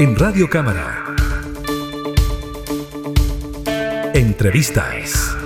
En Radio Cámara. Entrevistas.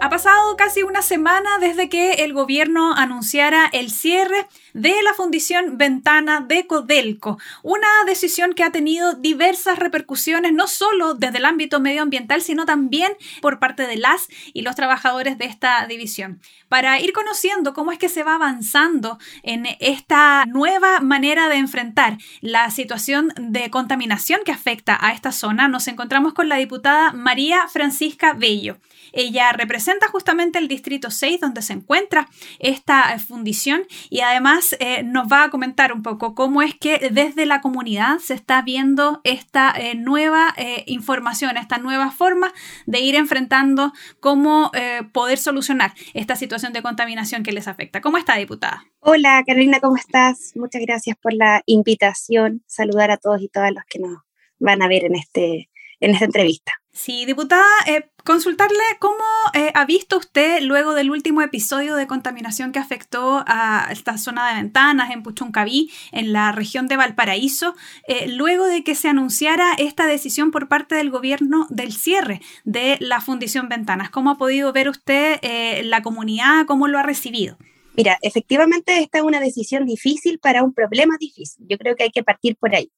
Ha pasado casi una semana desde que el gobierno anunciara el cierre de la fundición Ventana de Codelco, una decisión que ha tenido diversas repercusiones no solo desde el ámbito medioambiental, sino también por parte de las y los trabajadores de esta división. Para ir conociendo cómo es que se va avanzando en esta nueva manera de enfrentar la situación de contaminación que afecta a esta zona, nos encontramos con la diputada María Francisca Bello. Ella representa justamente el Distrito 6 donde se encuentra esta fundición y además eh, nos va a comentar un poco cómo es que desde la comunidad se está viendo esta eh, nueva eh, información, esta nueva forma de ir enfrentando cómo poder solucionar esta situación de contaminación que les afecta. ¿Cómo está, diputada? Hola, Carolina, ¿cómo estás? Muchas gracias por la invitación. Saludar a todos y todas los que nos van a ver en, este, en esta entrevista. Sí, diputada, eh, consultarle cómo eh, ha visto usted luego del último episodio de contaminación que afectó a esta zona de ventanas en Puchuncaví, en la región de Valparaíso, eh, luego de que se anunciara esta decisión por parte del gobierno del cierre de la Fundición Ventanas. ¿Cómo ha podido ver usted la comunidad? ¿Cómo lo ha recibido? Mira, efectivamente esta es una decisión difícil para un problema difícil. Yo creo que hay que partir por ahí.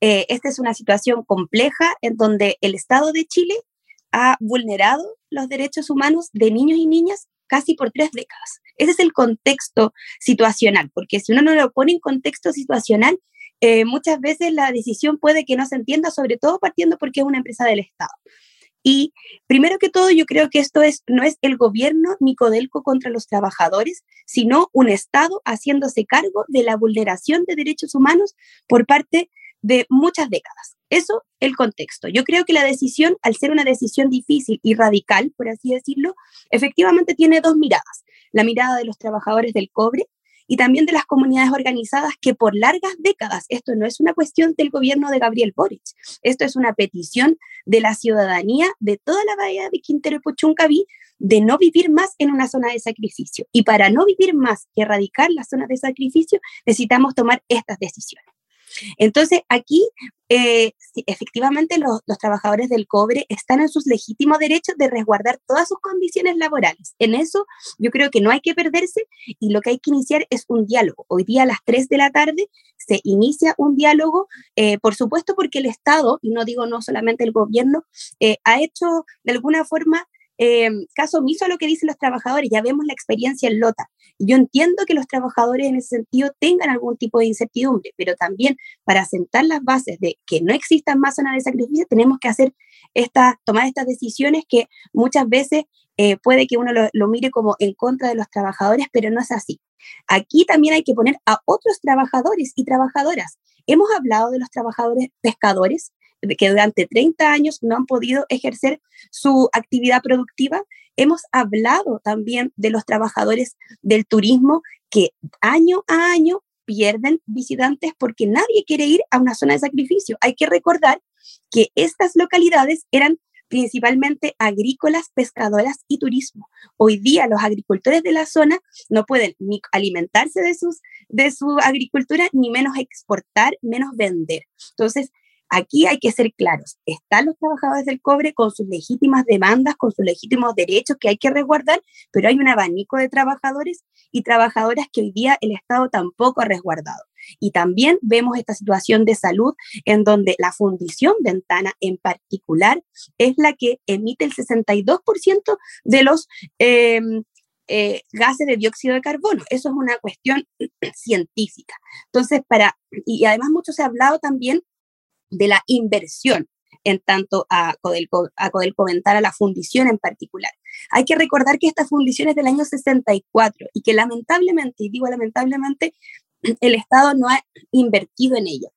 Eh, esta es una situación compleja en donde el Estado de Chile ha vulnerado los derechos humanos de niños y niñas casi por tres décadas. Ese es el contexto situacional, porque si uno no lo pone en contexto situacional, eh, muchas veces la decisión puede que no se entienda, sobre todo partiendo porque es una empresa del Estado. Y primero que todo, yo creo que esto es, no es el gobierno ni Codelco contra los trabajadores, sino un Estado haciéndose cargo de la vulneración de derechos humanos por parte de muchas décadas. Eso el contexto. Yo creo que la decisión, al ser una decisión difícil y radical, por así decirlo, efectivamente tiene dos miradas. La mirada de los trabajadores del cobre y también de las comunidades organizadas que por largas décadas, esto no es una cuestión del gobierno de Gabriel Boric, esto es una petición de la ciudadanía de toda la bahía de Quintero y Puchuncaví de no vivir más en una zona de sacrificio. Y para no vivir más y erradicar las zonas de sacrificio, necesitamos tomar estas decisiones. Entonces, aquí eh, efectivamente los, trabajadores del cobre están en sus legítimos derechos de resguardar todas sus condiciones laborales. En eso yo creo que no hay que perderse y lo que hay que iniciar es un diálogo. Hoy día a las 3 de la tarde se inicia un diálogo, eh, por supuesto porque el Estado, y no digo no solamente el gobierno, eh, ha hecho de alguna forma eh, caso omiso a lo que dicen los trabajadores, ya vemos la experiencia en Lota. Yo entiendo que los trabajadores en ese sentido tengan algún tipo de incertidumbre, pero también para sentar las bases de que no existan más zonas de sacrificio, tenemos que hacer esta, tomar estas decisiones que muchas veces eh, puede que uno lo, lo mire como en contra de los trabajadores, pero no es así. Aquí también hay que poner a otros trabajadores y trabajadoras. Hemos hablado de los trabajadores pescadores, que durante 30 años no han podido ejercer su actividad productiva. Hemos hablado también de los trabajadores del turismo que año a año pierden visitantes porque nadie quiere ir a una zona de sacrificio. Hay que recordar que estas localidades eran principalmente agrícolas, pescadoras y turismo. Hoy día los agricultores de la zona no pueden ni alimentarse de, sus, de su agricultura, ni menos exportar, menos vender. Entonces, Aquí hay que ser claros, están los trabajadores del cobre con sus legítimas demandas, con sus legítimos derechos que hay que resguardar, pero hay un abanico de trabajadores y trabajadoras que hoy día el Estado tampoco ha resguardado. Y también vemos esta situación de salud en donde la fundición ventana en particular es la que emite el 62% de los em, eh, gases de dióxido de carbono. Eso es una cuestión científica. Entonces, para, y además mucho se ha hablado también de la inversión en tanto a Codelco, a Codelco Ventana, la fundición en particular. Hay que recordar que esta fundición es del año 64 y que lamentablemente, y digo lamentablemente, el Estado no ha invertido en ella.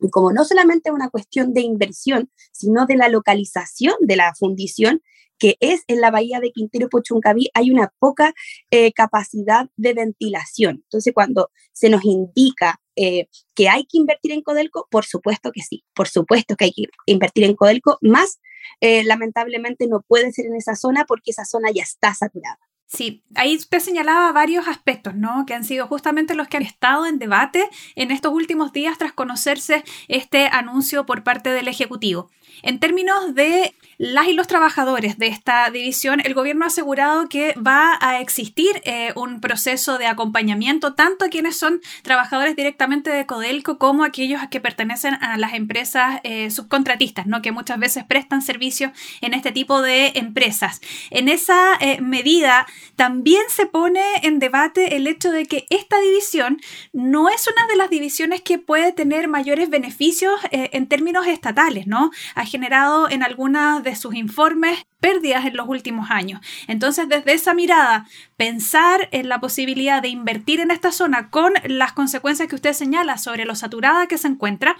Y como no solamente es una cuestión de inversión, sino de la localización de la fundición, que es en la bahía de Quintero Pochuncaví, hay una poca eh, capacidad de ventilación. Entonces, cuando se nos indica eh, que hay que invertir en Codelco, por supuesto que sí, por supuesto que hay que invertir en Codelco, más eh, lamentablemente no puede ser en esa zona porque esa zona ya está saturada. Sí, ahí usted señalaba varios aspectos, ¿no? Que han sido justamente los que han estado en debate en estos últimos días tras conocerse este anuncio por parte del Ejecutivo. En términos de las y los trabajadores de esta división, el gobierno ha asegurado que va a existir eh, un proceso de acompañamiento tanto a quienes son trabajadores directamente de Codelco como a aquellos que pertenecen a las empresas eh, subcontratistas, ¿no? que muchas veces prestan servicios en este tipo de empresas. En esa eh, medida también se pone en debate el hecho de que esta división no es una de las divisiones que puede tener mayores beneficios en términos estatales, ¿no? generado en algunas de sus informes pérdidas en los últimos años. Entonces, desde esa mirada, pensar en la posibilidad de invertir en esta zona con las consecuencias que usted señala sobre lo saturada que se encuentra,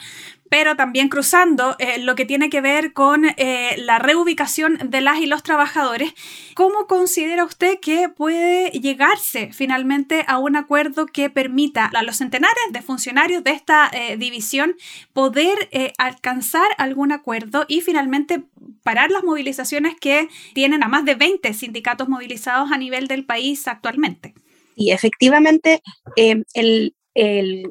pero también cruzando eh, lo que tiene que ver con eh, la reubicación de las y los trabajadores, ¿cómo considera usted que puede llegarse finalmente a un acuerdo que permita a los centenares de funcionarios de esta eh, división poder alcanzar algún acuerdo y finalmente parar las movilizaciones que tienen a más de 20 sindicatos movilizados a nivel del país actualmente. Y efectivamente, em, el,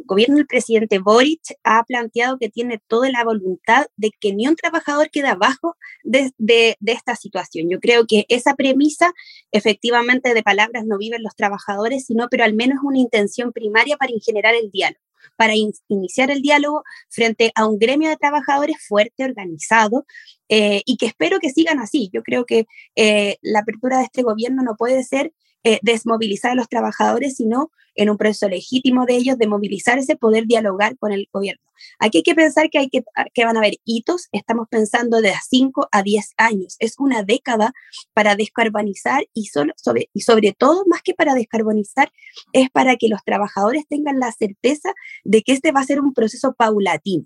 gobierno del presidente Boric ha planteado que tiene toda la voluntad de que ni un trabajador quede abajo de, de, esta situación. Yo creo que esa premisa, efectivamente, de palabras no viven los trabajadores, sino, pero al menos una intención primaria para generar el diálogo para iniciar el diálogo frente a un gremio de trabajadores fuerte, organizado, eh, y que espero que sigan así. Yo creo que eh, la apertura de este gobierno no puede ser eh, desmovilizar a los trabajadores, sino en un proceso legítimo de ellos de movilizarse, poder dialogar con el gobierno. Aquí hay que pensar que, hay que, que van a haber hitos, estamos pensando de 5 a 10 años, es una década para descarbonizar y, solo, sobre, y sobre todo, más que para descarbonizar, es para que los trabajadores tengan la certeza de que este va a ser un proceso paulatino.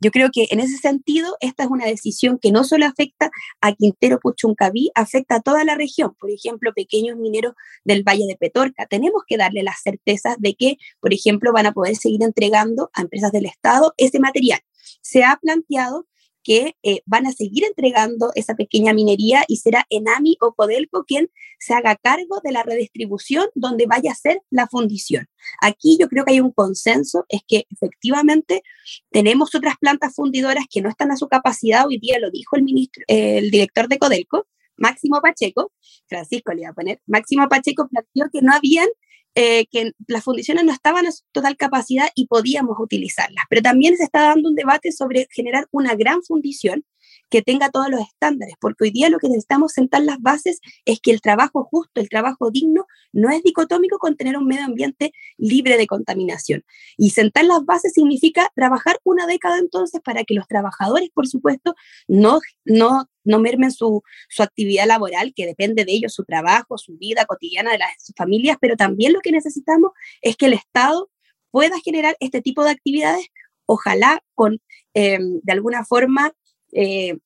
Yo creo que en ese sentido, esta es una decisión que no solo afecta a Quintero Puchuncaví, afecta a toda la región. Por ejemplo, pequeños mineros del Valle de Petorca. Tenemos que darle las certezas de que, por ejemplo, van a poder seguir entregando a empresas del Estado ese material. Se ha planteado que eh, van a seguir entregando esa pequeña minería y será Enami o Codelco quien se haga cargo de la redistribución donde vaya a ser la fundición. Aquí yo creo que hay un consenso, es que efectivamente tenemos otras plantas fundidoras que no están a su capacidad, hoy día lo dijo el, ministro, el director de Codelco, Máximo Pacheco, Francisco le iba a poner, Máximo Pacheco planteó que no habían eh, que las fundiciones no estaban a su total capacidad y podíamos utilizarlas. Pero también se está dando un debate sobre generar una gran fundición que tenga todos los estándares, porque hoy día lo que necesitamos sentar las bases es que el trabajo justo, el trabajo digno, no es dicotómico con tener un medio ambiente libre de contaminación. Y sentar las bases significa trabajar una década entonces para que los trabajadores, por supuesto, no, no, no mermen su, su actividad laboral, que depende de ellos, su trabajo, su vida cotidiana de las sus familias, pero también lo que necesitamos es que el Estado pueda generar este tipo de actividades, ojalá con, eh, de alguna forma, eh,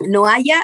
no haya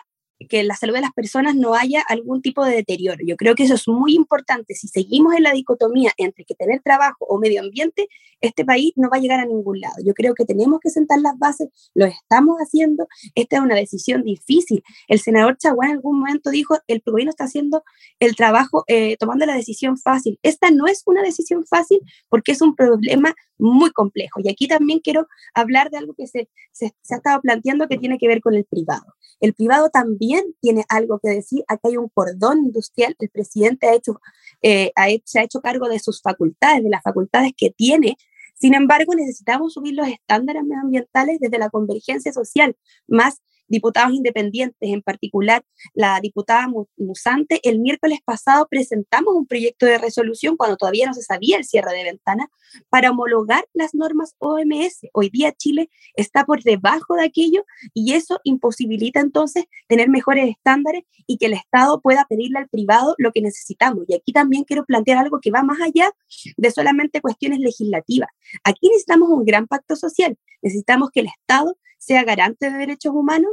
que en la salud de las personas no haya algún tipo de deterioro. Yo creo que eso es muy importante. Si seguimos en la dicotomía entre que tener trabajo o medio ambiente, este país no va a llegar a ningún lado. Yo creo que tenemos que sentar las bases, lo estamos haciendo. Esta es una decisión difícil. El senador Chaguán en algún momento dijo, el gobierno está haciendo el trabajo eh, tomando la decisión fácil. Esta no es una decisión fácil porque es un problema muy complejo. Y aquí también quiero hablar de algo que se, se, se ha estado planteando que tiene que ver con el privado. El privado también tiene algo que decir. Aquí hay un cordón industrial. El presidente ha hecho, eh, ha se ha hecho cargo de sus facultades, de las facultades que tiene. Sin embargo, necesitamos subir los estándares medioambientales desde la convergencia social, más diputados independientes, en particular la diputada Musante, el miércoles pasado presentamos un proyecto de resolución cuando todavía no se sabía el cierre de ventana para homologar las normas OMS. Hoy día Chile está por debajo de aquello y eso imposibilita entonces tener mejores estándares y que el Estado pueda pedirle al privado lo que necesitamos. Y aquí también quiero plantear algo que va más allá de solamente cuestiones legislativas. Aquí necesitamos un gran pacto social. Necesitamos que el Estado sea garante de derechos humanos,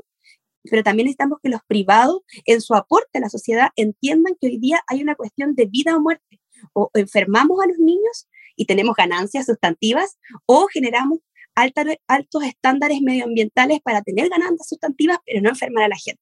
pero también necesitamos que los privados, en su aporte a la sociedad, entiendan que hoy día hay una cuestión de vida o muerte. O enfermamos a los niños y tenemos ganancias sustantivas, o generamos altos estándares medioambientales para tener ganancias sustantivas, pero no enfermar a la gente.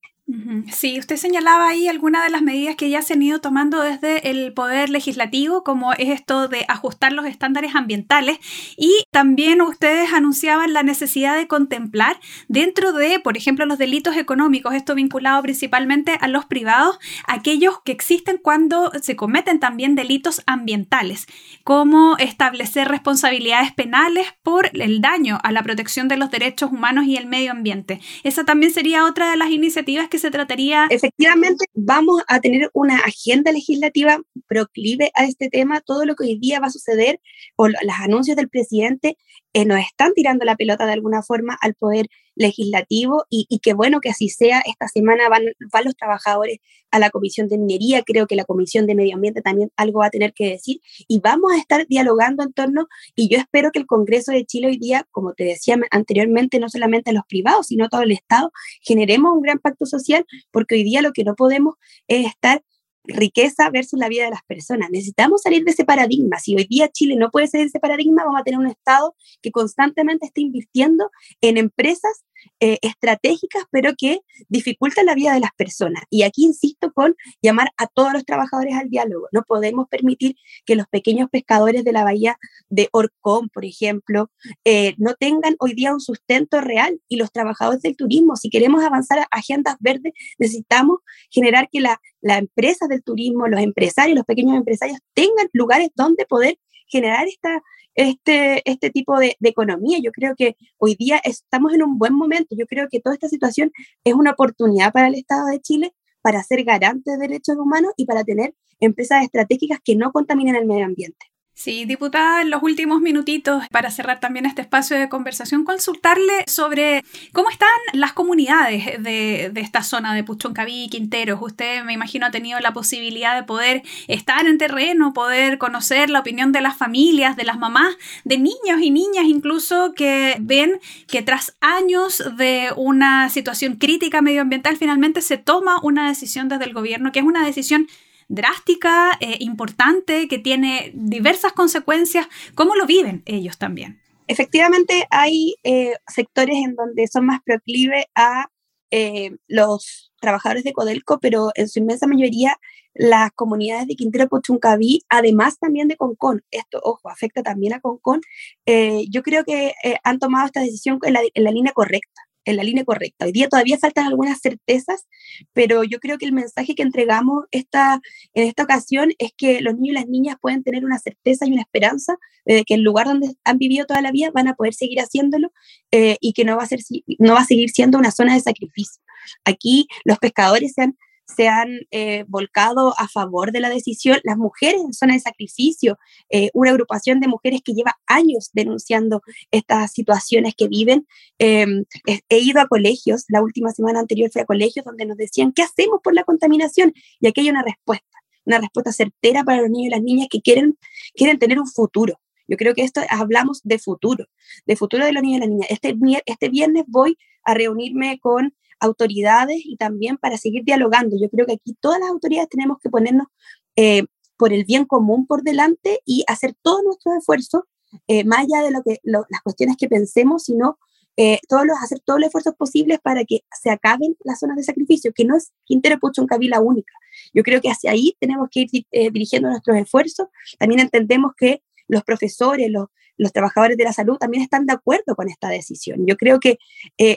Sí, usted señalaba ahí algunas de las medidas que ya se han ido tomando desde el Poder Legislativo, como es esto de ajustar los estándares ambientales, y también ustedes anunciaban la necesidad de contemplar dentro de, por ejemplo, los delitos económicos, esto vinculado principalmente a los privados, aquellos que existen cuando se cometen también delitos ambientales, como establecer responsabilidades penales por el daño a la protección de los derechos humanos y el medio ambiente. Esa también sería otra de las iniciativas que se trataría? Efectivamente, vamos a tener una agenda legislativa proclive a este tema. Todo lo que hoy día va a suceder o los anuncios del presidente eh, nos están tirando la pelota de alguna forma al poder legislativo y, y qué bueno que así sea. Esta semana van, van los trabajadores a la Comisión de Minería, creo que la Comisión de Medio Ambiente también algo va a tener que decir y vamos a estar dialogando en torno y yo espero que el Congreso de Chile hoy día, como te decía anteriormente, no solamente los privados, sino todo el Estado, generemos un gran pacto social porque hoy día lo que no podemos es estar riqueza versus la vida de las personas. Necesitamos salir de ese paradigma. Si hoy día Chile no puede ser ese paradigma, vamos a tener un Estado que constantemente esté invirtiendo en empresas eh, estratégicas, pero que dificultan la vida de las personas. Y aquí insisto con llamar a todos los trabajadores al diálogo. No podemos permitir que los pequeños pescadores de la bahía de Orcón, por ejemplo, eh, no tengan hoy día un sustento real. Y los trabajadores del turismo, si queremos avanzar a agendas verdes, necesitamos generar que la, la empresa del turismo, los empresarios, los pequeños empresarios tengan lugares donde poder generar esta, este, este tipo de, economía. Yo creo que hoy día estamos en un buen momento. Yo creo que toda esta situación es una oportunidad para el Estado de Chile para ser garante de derechos humanos y para tener empresas estratégicas que no contaminen el medio ambiente. Sí, diputada, en los últimos minutitos, para cerrar también este espacio de conversación, consultarle sobre cómo están las comunidades de, esta zona de Puchoncaví y Quinteros. Usted, me imagino, ha tenido la posibilidad de poder estar en terreno, poder conocer la opinión de las familias, de las mamás, de niños y niñas incluso que ven que tras años de una situación crítica medioambiental, finalmente se toma una decisión desde el gobierno, que es una decisión drástica, eh, importante, que tiene diversas consecuencias. ¿Cómo lo viven ellos también? Efectivamente, hay eh, sectores en donde son más proclives a eh, los trabajadores de Codelco, pero en su inmensa mayoría las comunidades de Quintero Puchuncaví, además también de Concón, esto, ojo, afecta también a Concón, yo creo que han tomado esta decisión en la línea correcta en la línea correcta. Hoy día todavía faltan algunas certezas, pero yo creo que el mensaje que entregamos esta, en esta ocasión es que los niños y las niñas pueden tener una certeza y una esperanza de que el lugar donde han vivido toda la vida van a poder seguir haciéndolo eh, y que no va, a ser, no va a seguir siendo una zona de sacrificio. Aquí los pescadores se han se han eh, volcado a favor de la decisión. Las mujeres en zona de sacrificio, eh, una agrupación de mujeres que lleva años denunciando estas situaciones que viven. Em, he ido a colegios, la última semana anterior fui a colegios donde nos decían, ¿qué hacemos por la contaminación? Y aquí hay una respuesta, una respuesta certera para los niños y las niñas que quieren, quieren tener un futuro. Yo creo que esto hablamos de futuro, de futuro de los niños y las niñas. Este, este viernes voy a reunirme con autoridades y también para seguir dialogando. Yo creo que aquí todas las autoridades tenemos que ponernos eh, por el bien común por delante y hacer todos nuestros esfuerzos, eh, más allá de lo que, las cuestiones que pensemos, sino eh, todos los, hacer todos los esfuerzos posibles para que se acaben las zonas de sacrificio, que no es Quintero Pucho un la única. Yo creo que hacia ahí tenemos que ir dirigiendo nuestros esfuerzos. También entendemos que los profesores, los, los trabajadores de la salud también están de acuerdo con esta decisión. Yo creo que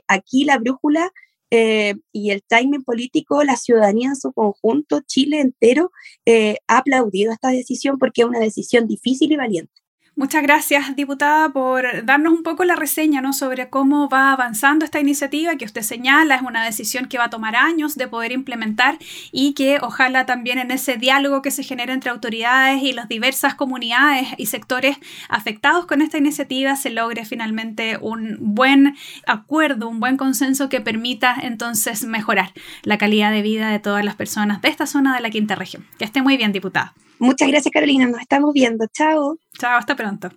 aquí la brújula eh, y el timing político, la ciudadanía en su conjunto, Chile entero, eh, ha aplaudido esta decisión porque es una decisión difícil y valiente. Muchas gracias, diputada, por darnos un poco la reseña ¿no? sobre cómo va avanzando esta iniciativa que usted señala. Es una decisión que va a tomar años de poder implementar y que ojalá también en ese diálogo que se genera entre autoridades y las diversas comunidades y sectores afectados con esta iniciativa se logre finalmente un buen acuerdo, un buen consenso que permita entonces mejorar la calidad de vida de todas las personas de esta zona de la quinta región. Que esté muy bien, diputada. Muchas gracias, Carolina. Nos estamos viendo. Chao. Chao, hasta pronto.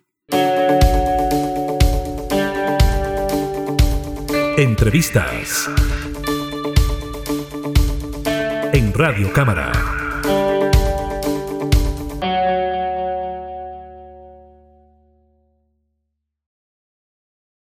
Entrevistas en Radio Cámara.